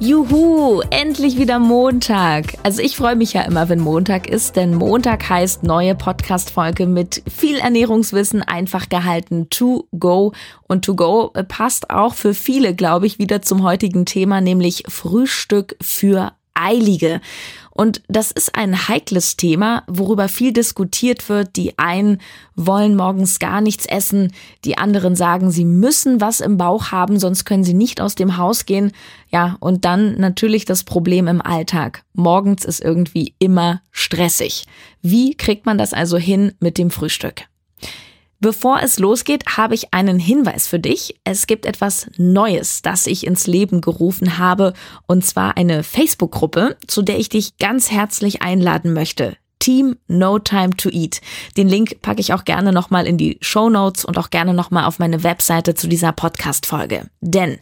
Juhu, endlich wieder Montag. Also ich freue mich ja immer, wenn Montag ist, denn Montag heißt neue Podcast-Folge mit viel Ernährungswissen einfach gehalten to go. Und to go passt auch für viele, glaube ich, wieder zum heutigen Thema, nämlich Frühstück für Eilige. Und das ist ein heikles Thema, worüber viel diskutiert wird. Die einen wollen morgens gar nichts essen, die anderen sagen, sie müssen was im Bauch haben, sonst können sie nicht aus dem Haus gehen. Ja, und dann natürlich das Problem im Alltag. Morgens ist irgendwie immer stressig. Wie kriegt man das also hin mit dem Frühstück? Bevor es losgeht, habe ich einen Hinweis für dich. Es gibt etwas Neues, das ich ins Leben gerufen habe, und zwar eine Facebook-Gruppe, zu der ich dich ganz herzlich einladen möchte. Team No Time to Eat. Den Link packe ich auch gerne nochmal in die Show Notes und auch gerne nochmal auf meine Webseite zu dieser Podcast-Folge. Denn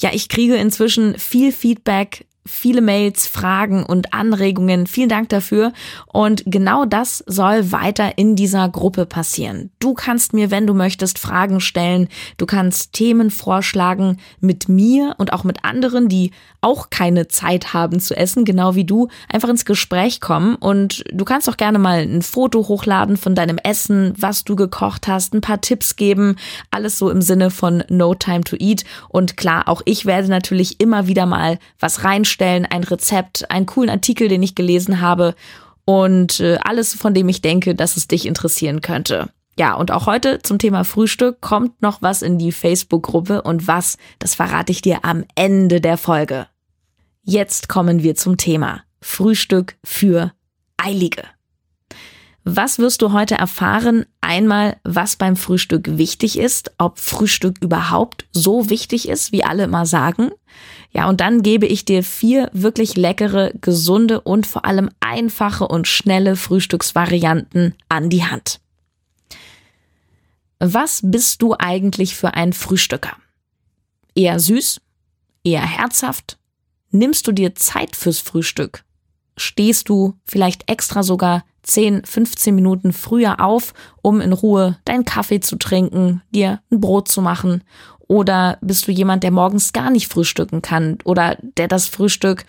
ja, ich kriege inzwischen viel Feedback viele Mails, Fragen und Anregungen. Vielen Dank dafür. Und genau das soll weiter in dieser Gruppe passieren. Du kannst mir, wenn du möchtest, Fragen stellen. Du kannst Themen vorschlagen mit mir und auch mit anderen, die auch keine Zeit haben zu essen, genau wie du, einfach ins Gespräch kommen. Und du kannst auch gerne mal ein Foto hochladen von deinem Essen, was du gekocht hast, ein paar Tipps geben. Alles so im Sinne von No Time to Eat. Und klar, auch ich werde natürlich immer wieder mal was reinstellen vorstellen, ein Rezept, einen coolen Artikel, den ich gelesen habe und äh, alles, von dem ich denke, dass es dich interessieren könnte. Ja, und auch heute zum Thema Frühstück kommt noch was in die Facebook-Gruppe und was, das verrate ich dir am Ende der Folge. Jetzt kommen wir zum Thema Frühstück für Eilige. Was wirst du heute erfahren? Einmal, was beim Frühstück wichtig ist, ob Frühstück überhaupt so wichtig ist, wie alle immer sagen. Ja, und dann gebe ich dir vier wirklich leckere, gesunde und vor allem einfache und schnelle Frühstücksvarianten an die Hand. Was bist du eigentlich für ein Frühstücker? Eher süß? Eher herzhaft? Nimmst du dir Zeit fürs Frühstück? Stehst du vielleicht extra sogar 10, 15 Minuten früher auf, um in Ruhe deinen Kaffee zu trinken, dir ein Brot zu machen? Oder bist du jemand, der morgens gar nicht frühstücken kann oder der das Frühstück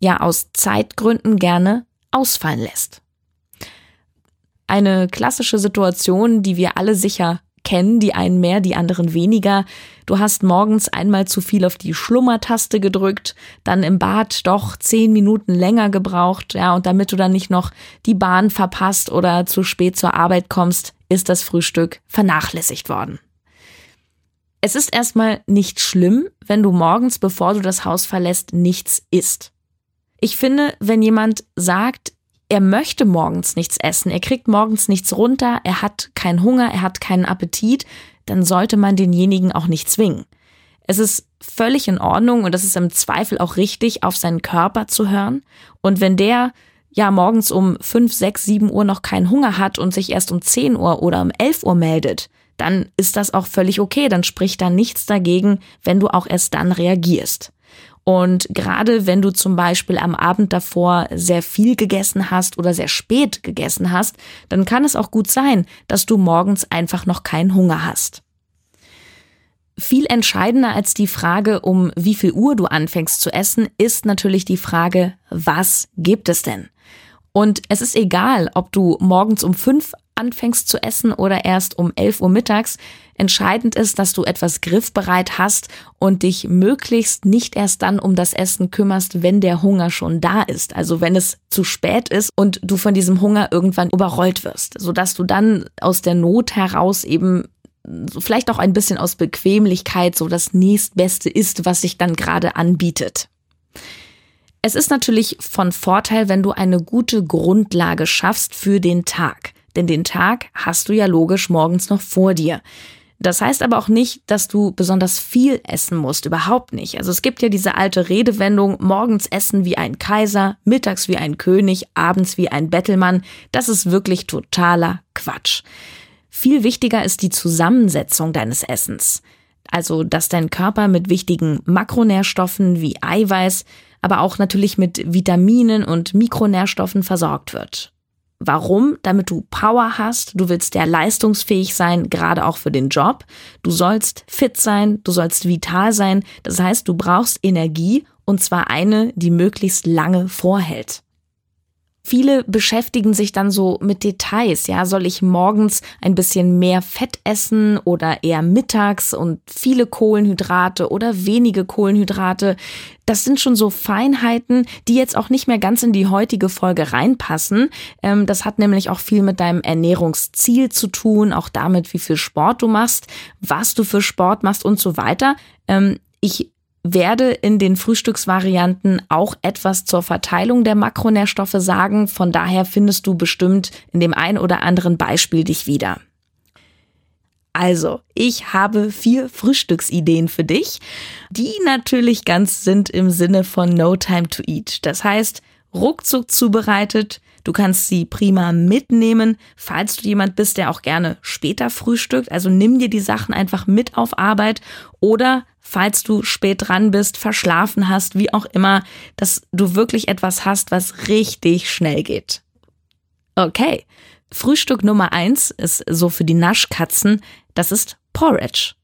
ja aus Zeitgründen gerne ausfallen lässt? Eine klassische Situation, die wir alle sicher kennen, die einen mehr, die anderen weniger. Du hast morgens einmal zu viel auf die Schlummertaste gedrückt, dann im Bad doch zehn Minuten länger gebraucht, ja, und damit du dann nicht noch die Bahn verpasst oder zu spät zur Arbeit kommst, ist das Frühstück vernachlässigt worden. Es ist erstmal nicht schlimm, wenn du morgens, bevor du das Haus verlässt, nichts isst. Ich finde, wenn jemand sagt, er möchte morgens nichts essen, er kriegt morgens nichts runter, er hat keinen Hunger, er hat keinen Appetit, dann sollte man denjenigen auch nicht zwingen. Es ist völlig in Ordnung und es ist im Zweifel auch richtig, auf seinen Körper zu hören. Und wenn der ja morgens um 5, 6, 7 Uhr noch keinen Hunger hat und sich erst um 10 Uhr oder um 11 Uhr meldet, dann ist das auch völlig okay. Dann spricht da nichts dagegen, wenn du auch erst dann reagierst. Und gerade wenn du zum Beispiel am Abend davor sehr viel gegessen hast oder sehr spät gegessen hast, dann kann es auch gut sein, dass du morgens einfach noch keinen Hunger hast. Viel entscheidender als die Frage, um wie viel Uhr du anfängst zu essen, ist natürlich die Frage, was gibt es denn? Und es ist egal, ob du morgens um fünf anfängst zu essen oder erst um 11 Uhr mittags. Entscheidend ist, dass du etwas griffbereit hast und dich möglichst nicht erst dann um das Essen kümmerst, wenn der Hunger schon da ist. Also wenn es zu spät ist und du von diesem Hunger irgendwann überrollt wirst, sodass du dann aus der Not heraus eben vielleicht auch ein bisschen aus Bequemlichkeit so das nächstbeste ist, was sich dann gerade anbietet. Es ist natürlich von Vorteil, wenn du eine gute Grundlage schaffst für den Tag denn den Tag hast du ja logisch morgens noch vor dir. Das heißt aber auch nicht, dass du besonders viel essen musst, überhaupt nicht. Also es gibt ja diese alte Redewendung, morgens essen wie ein Kaiser, mittags wie ein König, abends wie ein Bettelmann. Das ist wirklich totaler Quatsch. Viel wichtiger ist die Zusammensetzung deines Essens. Also, dass dein Körper mit wichtigen Makronährstoffen wie Eiweiß, aber auch natürlich mit Vitaminen und Mikronährstoffen versorgt wird. Warum? Damit du Power hast, du willst ja leistungsfähig sein, gerade auch für den Job. Du sollst fit sein, du sollst vital sein. Das heißt, du brauchst Energie und zwar eine, die möglichst lange vorhält. Viele beschäftigen sich dann so mit Details. Ja, soll ich morgens ein bisschen mehr Fett essen oder eher mittags und viele Kohlenhydrate oder wenige Kohlenhydrate? Das sind schon so Feinheiten, die jetzt auch nicht mehr ganz in die heutige Folge reinpassen. Ähm, das hat nämlich auch viel mit deinem Ernährungsziel zu tun, auch damit, wie viel Sport du machst, was du für Sport machst und so weiter. Ähm, ich werde in den Frühstücksvarianten auch etwas zur Verteilung der Makronährstoffe sagen. Von daher findest du bestimmt in dem ein oder anderen Beispiel dich wieder. Also, ich habe vier Frühstücksideen für dich, die natürlich ganz sind im Sinne von No Time to Eat. Das heißt, ruckzuck zubereitet. Du kannst sie prima mitnehmen, falls du jemand bist, der auch gerne später frühstückt. Also nimm dir die Sachen einfach mit auf Arbeit oder falls du spät dran bist, verschlafen hast, wie auch immer, dass du wirklich etwas hast, was richtig schnell geht. Okay. Frühstück Nummer eins ist so für die Naschkatzen, das ist Porridge.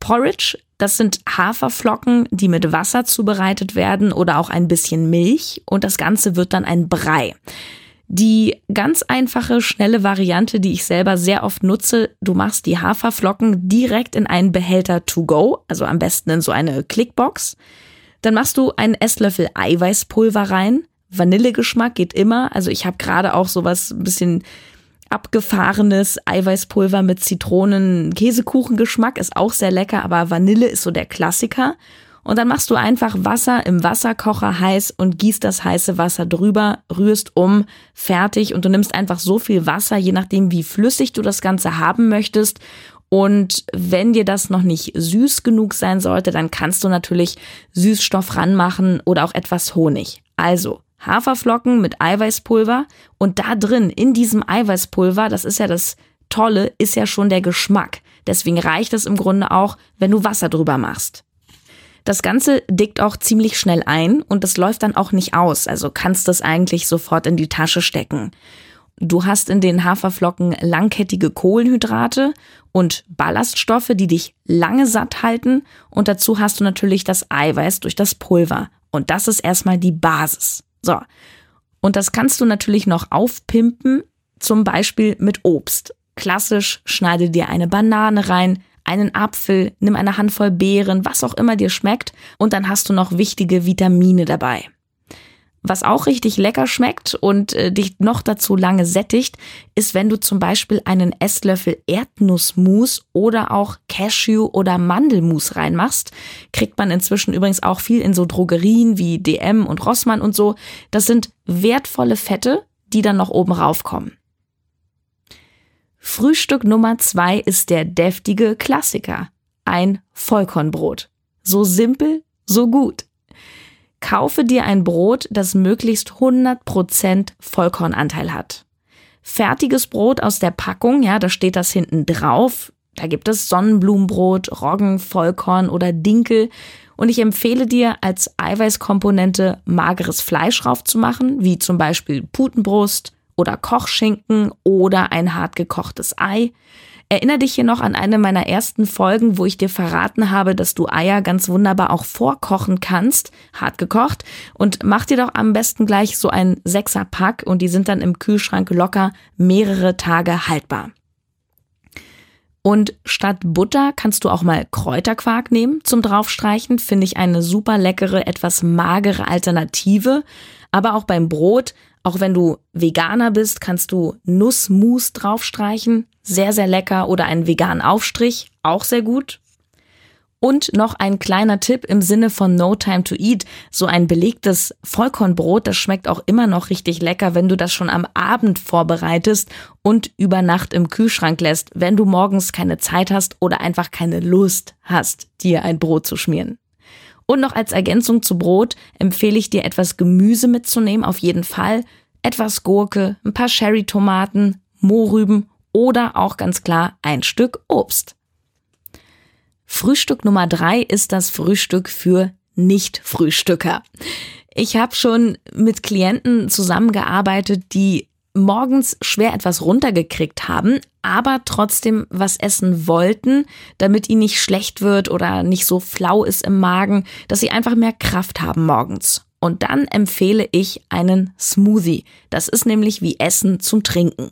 Porridge, das sind Haferflocken, die mit Wasser zubereitet werden oder auch ein bisschen Milch und das Ganze wird dann ein Brei. Die ganz einfache, schnelle Variante, die ich selber sehr oft nutze, du machst die Haferflocken direkt in einen Behälter to go, also am besten in so eine Clickbox. Dann machst du einen Esslöffel Eiweißpulver rein. Vanillegeschmack geht immer. Also ich habe gerade auch sowas ein bisschen abgefahrenes Eiweißpulver mit Zitronen-Käsekuchengeschmack, ist auch sehr lecker, aber Vanille ist so der Klassiker. Und dann machst du einfach Wasser im Wasserkocher heiß und gießt das heiße Wasser drüber, rührst um, fertig und du nimmst einfach so viel Wasser, je nachdem wie flüssig du das Ganze haben möchtest. Und wenn dir das noch nicht süß genug sein sollte, dann kannst du natürlich Süßstoff ranmachen oder auch etwas Honig. Also Haferflocken mit Eiweißpulver und da drin, in diesem Eiweißpulver, das ist ja das Tolle, ist ja schon der Geschmack. Deswegen reicht es im Grunde auch, wenn du Wasser drüber machst. Das Ganze dickt auch ziemlich schnell ein und das läuft dann auch nicht aus, also kannst das eigentlich sofort in die Tasche stecken. Du hast in den Haferflocken langkettige Kohlenhydrate und Ballaststoffe, die dich lange satt halten und dazu hast du natürlich das Eiweiß durch das Pulver. Und das ist erstmal die Basis. So. Und das kannst du natürlich noch aufpimpen, zum Beispiel mit Obst. Klassisch schneide dir eine Banane rein, einen Apfel, nimm eine Handvoll Beeren, was auch immer dir schmeckt und dann hast du noch wichtige Vitamine dabei. Was auch richtig lecker schmeckt und äh, dich noch dazu lange sättigt, ist, wenn du zum Beispiel einen Esslöffel Erdnussmus oder auch Cashew- oder Mandelmus reinmachst. Kriegt man inzwischen übrigens auch viel in so Drogerien wie DM und Rossmann und so. Das sind wertvolle Fette, die dann noch oben raufkommen. Frühstück Nummer zwei ist der deftige Klassiker. Ein Vollkornbrot. So simpel, so gut. Kaufe dir ein Brot, das möglichst 100% Vollkornanteil hat. Fertiges Brot aus der Packung, ja, da steht das hinten drauf. Da gibt es Sonnenblumenbrot, Roggen, Vollkorn oder Dinkel. Und ich empfehle dir, als Eiweißkomponente mageres Fleisch raufzumachen, wie zum Beispiel Putenbrust, oder Kochschinken oder ein hart gekochtes Ei. Erinner dich hier noch an eine meiner ersten Folgen, wo ich dir verraten habe, dass du Eier ganz wunderbar auch vorkochen kannst, hart gekocht. Und mach dir doch am besten gleich so ein Sechserpack und die sind dann im Kühlschrank locker mehrere Tage haltbar. Und statt Butter kannst du auch mal Kräuterquark nehmen zum draufstreichen. Finde ich eine super leckere, etwas magere Alternative. Aber auch beim Brot auch wenn du Veganer bist, kannst du Nussmus draufstreichen. Sehr, sehr lecker. Oder einen veganen Aufstrich. Auch sehr gut. Und noch ein kleiner Tipp im Sinne von No Time to Eat. So ein belegtes Vollkornbrot, das schmeckt auch immer noch richtig lecker, wenn du das schon am Abend vorbereitest und über Nacht im Kühlschrank lässt, wenn du morgens keine Zeit hast oder einfach keine Lust hast, dir ein Brot zu schmieren. Und noch als Ergänzung zu Brot empfehle ich dir etwas Gemüse mitzunehmen, auf jeden Fall. Etwas Gurke, ein paar Cherry-Tomaten, Mohrrüben oder auch ganz klar ein Stück Obst. Frühstück Nummer drei ist das Frühstück für Nicht-Frühstücker. Ich habe schon mit Klienten zusammengearbeitet, die morgens schwer etwas runtergekriegt haben, aber trotzdem was essen wollten, damit ihnen nicht schlecht wird oder nicht so flau ist im Magen, dass sie einfach mehr Kraft haben morgens. Und dann empfehle ich einen Smoothie. Das ist nämlich wie Essen zum Trinken.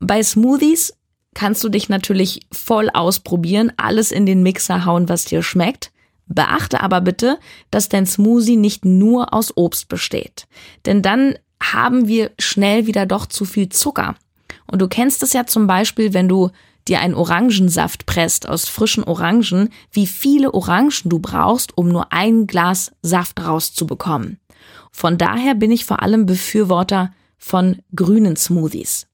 Bei Smoothies kannst du dich natürlich voll ausprobieren, alles in den Mixer hauen, was dir schmeckt. Beachte aber bitte, dass dein Smoothie nicht nur aus Obst besteht. Denn dann haben wir schnell wieder doch zu viel Zucker. Und du kennst es ja zum Beispiel, wenn du dir einen Orangensaft presst aus frischen Orangen, wie viele Orangen du brauchst, um nur ein Glas Saft rauszubekommen. Von daher bin ich vor allem Befürworter von grünen Smoothies.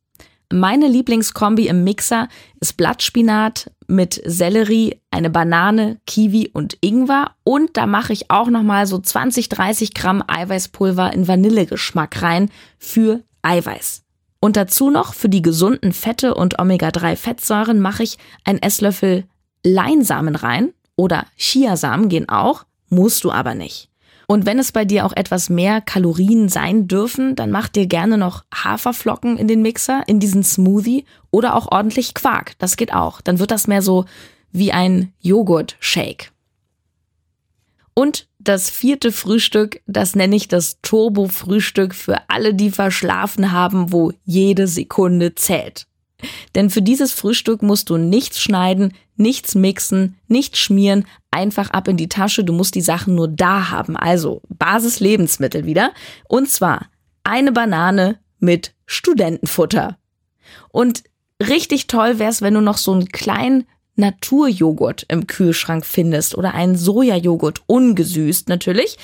Meine Lieblingskombi im Mixer ist Blattspinat mit Sellerie, eine Banane, Kiwi und Ingwer und da mache ich auch nochmal so 20, 30 Gramm Eiweißpulver in Vanillegeschmack rein für Eiweiß. Und dazu noch für die gesunden Fette und Omega-3-Fettsäuren mache ich einen Esslöffel Leinsamen rein oder Chiasamen gehen auch, musst du aber nicht. Und wenn es bei dir auch etwas mehr Kalorien sein dürfen, dann mach dir gerne noch Haferflocken in den Mixer, in diesen Smoothie oder auch ordentlich Quark. Das geht auch. Dann wird das mehr so wie ein Joghurt-Shake. Und das vierte Frühstück, das nenne ich das Turbo-Frühstück für alle, die verschlafen haben, wo jede Sekunde zählt. Denn für dieses Frühstück musst du nichts schneiden, nichts mixen, nichts schmieren, einfach ab in die Tasche. Du musst die Sachen nur da haben. Also Basis-Lebensmittel wieder. Und zwar eine Banane mit Studentenfutter. Und richtig toll wäre es, wenn du noch so einen kleinen Naturjoghurt im Kühlschrank findest oder einen Sojajoghurt, ungesüßt natürlich.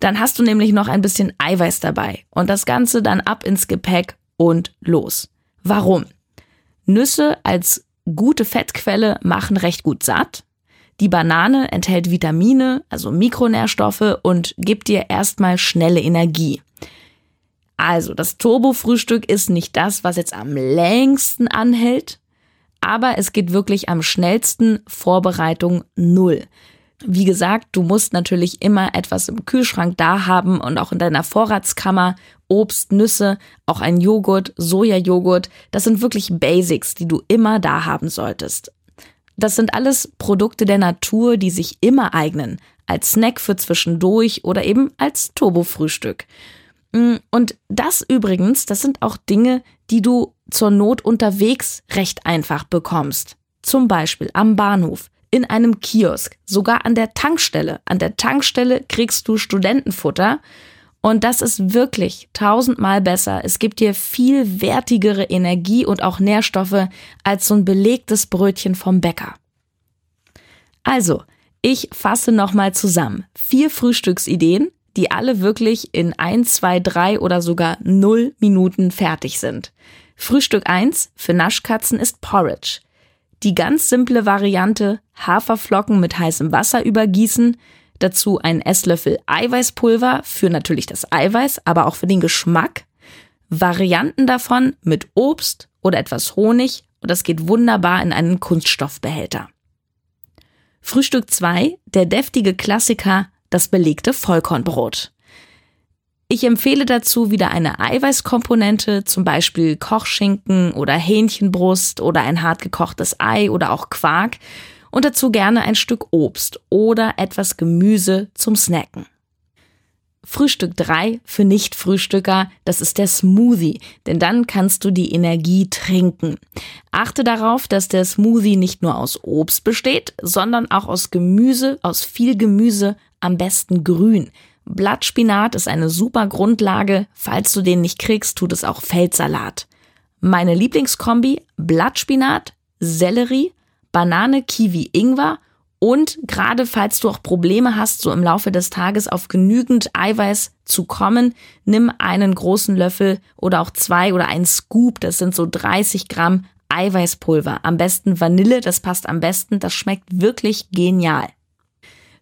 Dann hast du nämlich noch ein bisschen Eiweiß dabei. Und das Ganze dann ab ins Gepäck und los. Warum? Nüsse als gute Fettquelle machen recht gut satt. Die Banane enthält Vitamine, also Mikronährstoffe und gibt dir erstmal schnelle Energie. Also, das Turbo-Frühstück ist nicht das, was jetzt am längsten anhält, aber es geht wirklich am schnellsten Vorbereitung null. Wie gesagt, du musst natürlich immer etwas im Kühlschrank da haben und auch in deiner Vorratskammer Obst, Nüsse, auch ein Joghurt, Sojajoghurt. Das sind wirklich Basics, die du immer da haben solltest. Das sind alles Produkte der Natur, die sich immer eignen. Als Snack für zwischendurch oder eben als Turbo-Frühstück. Mm, und das übrigens, das sind auch Dinge, die du zur Not unterwegs recht einfach bekommst. Zum Beispiel am Bahnhof in einem Kiosk, sogar an der Tankstelle. An der Tankstelle kriegst du Studentenfutter und das ist wirklich tausendmal besser. Es gibt dir viel wertigere Energie und auch Nährstoffe als so ein belegtes Brötchen vom Bäcker. Also, ich fasse nochmal zusammen. Vier Frühstücksideen, die alle wirklich in ein, zwei, drei oder sogar null Minuten fertig sind. Frühstück eins für Naschkatzen ist Porridge. Die ganz simple Variante Haferflocken mit heißem Wasser übergießen, dazu ein Esslöffel Eiweißpulver für natürlich das Eiweiß, aber auch für den Geschmack. Varianten davon mit Obst oder etwas Honig und das geht wunderbar in einen Kunststoffbehälter. Frühstück 2, der deftige Klassiker, das belegte Vollkornbrot. Ich empfehle dazu wieder eine Eiweißkomponente, zum Beispiel Kochschinken oder Hähnchenbrust oder ein hart gekochtes Ei oder auch Quark und dazu gerne ein Stück Obst oder etwas Gemüse zum Snacken. Frühstück 3 für Nicht-Frühstücker, das ist der Smoothie, denn dann kannst du die Energie trinken. Achte darauf, dass der Smoothie nicht nur aus Obst besteht, sondern auch aus Gemüse, aus viel Gemüse, am besten grün. Blattspinat ist eine super Grundlage. Falls du den nicht kriegst, tut es auch Feldsalat. Meine Lieblingskombi Blattspinat, Sellerie, Banane, Kiwi, Ingwer und gerade falls du auch Probleme hast, so im Laufe des Tages auf genügend Eiweiß zu kommen, nimm einen großen Löffel oder auch zwei oder einen Scoop, das sind so 30 Gramm Eiweißpulver. Am besten Vanille, das passt am besten, das schmeckt wirklich genial.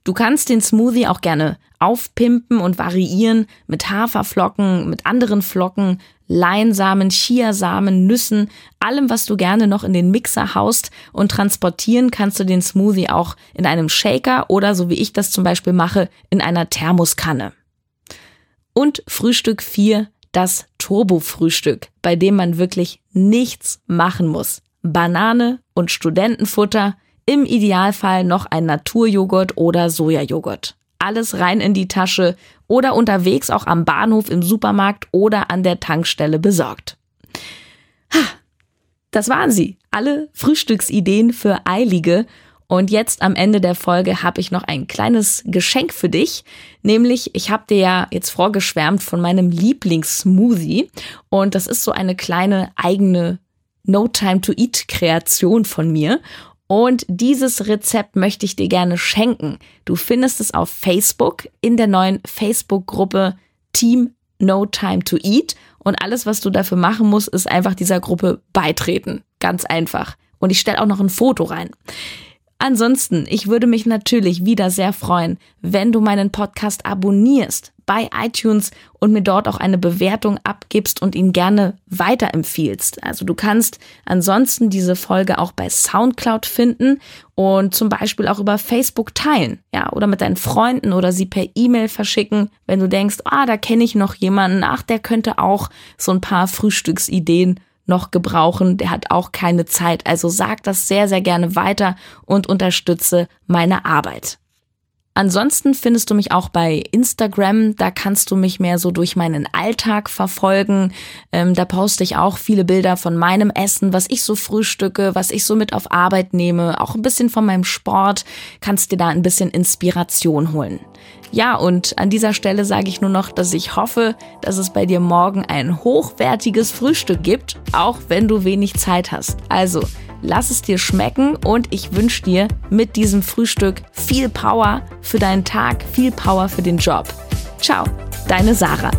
Du kannst den Smoothie auch gerne aufpimpen und variieren mit Haferflocken, mit anderen Flocken, Leinsamen, Chiasamen, Nüssen, allem, was du gerne noch in den Mixer haust und transportieren kannst du den Smoothie auch in einem Shaker oder so wie ich das zum Beispiel mache, in einer Thermoskanne. Und Frühstück 4, das Turbo-Frühstück, bei dem man wirklich nichts machen muss. Banane und Studentenfutter, im Idealfall noch ein Naturjoghurt oder Sojajoghurt. Alles rein in die Tasche oder unterwegs auch am Bahnhof, im Supermarkt oder an der Tankstelle besorgt. Das waren sie. Alle Frühstücksideen für Eilige. Und jetzt am Ende der Folge habe ich noch ein kleines Geschenk für dich. Nämlich, ich habe dir ja jetzt vorgeschwärmt von meinem Lieblingssmoothie. Und das ist so eine kleine eigene No Time to Eat Kreation von mir. Und dieses Rezept möchte ich dir gerne schenken. Du findest es auf Facebook in der neuen Facebook-Gruppe Team No Time to Eat. Und alles, was du dafür machen musst, ist einfach dieser Gruppe beitreten. Ganz einfach. Und ich stelle auch noch ein Foto rein. Ansonsten, ich würde mich natürlich wieder sehr freuen, wenn du meinen Podcast abonnierst bei iTunes und mir dort auch eine Bewertung abgibst und ihn gerne weiterempfiehlst. Also du kannst ansonsten diese Folge auch bei SoundCloud finden und zum Beispiel auch über Facebook teilen, ja, oder mit deinen Freunden oder sie per E-Mail verschicken, wenn du denkst, ah, da kenne ich noch jemanden, ach, der könnte auch so ein paar Frühstücksideen noch gebrauchen, der hat auch keine Zeit. Also sag das sehr, sehr gerne weiter und unterstütze meine Arbeit. Ansonsten findest du mich auch bei Instagram. Da kannst du mich mehr so durch meinen Alltag verfolgen. Ähm, da poste ich auch viele Bilder von meinem Essen, was ich so frühstücke, was ich so mit auf Arbeit nehme. Auch ein bisschen von meinem Sport. Kannst dir da ein bisschen Inspiration holen. Ja, und an dieser Stelle sage ich nur noch, dass ich hoffe, dass es bei dir morgen ein hochwertiges Frühstück gibt, auch wenn du wenig Zeit hast. Also, lass es dir schmecken und ich wünsche dir mit diesem Frühstück viel Power für deinen Tag, viel Power für den Job. Ciao, deine Sarah.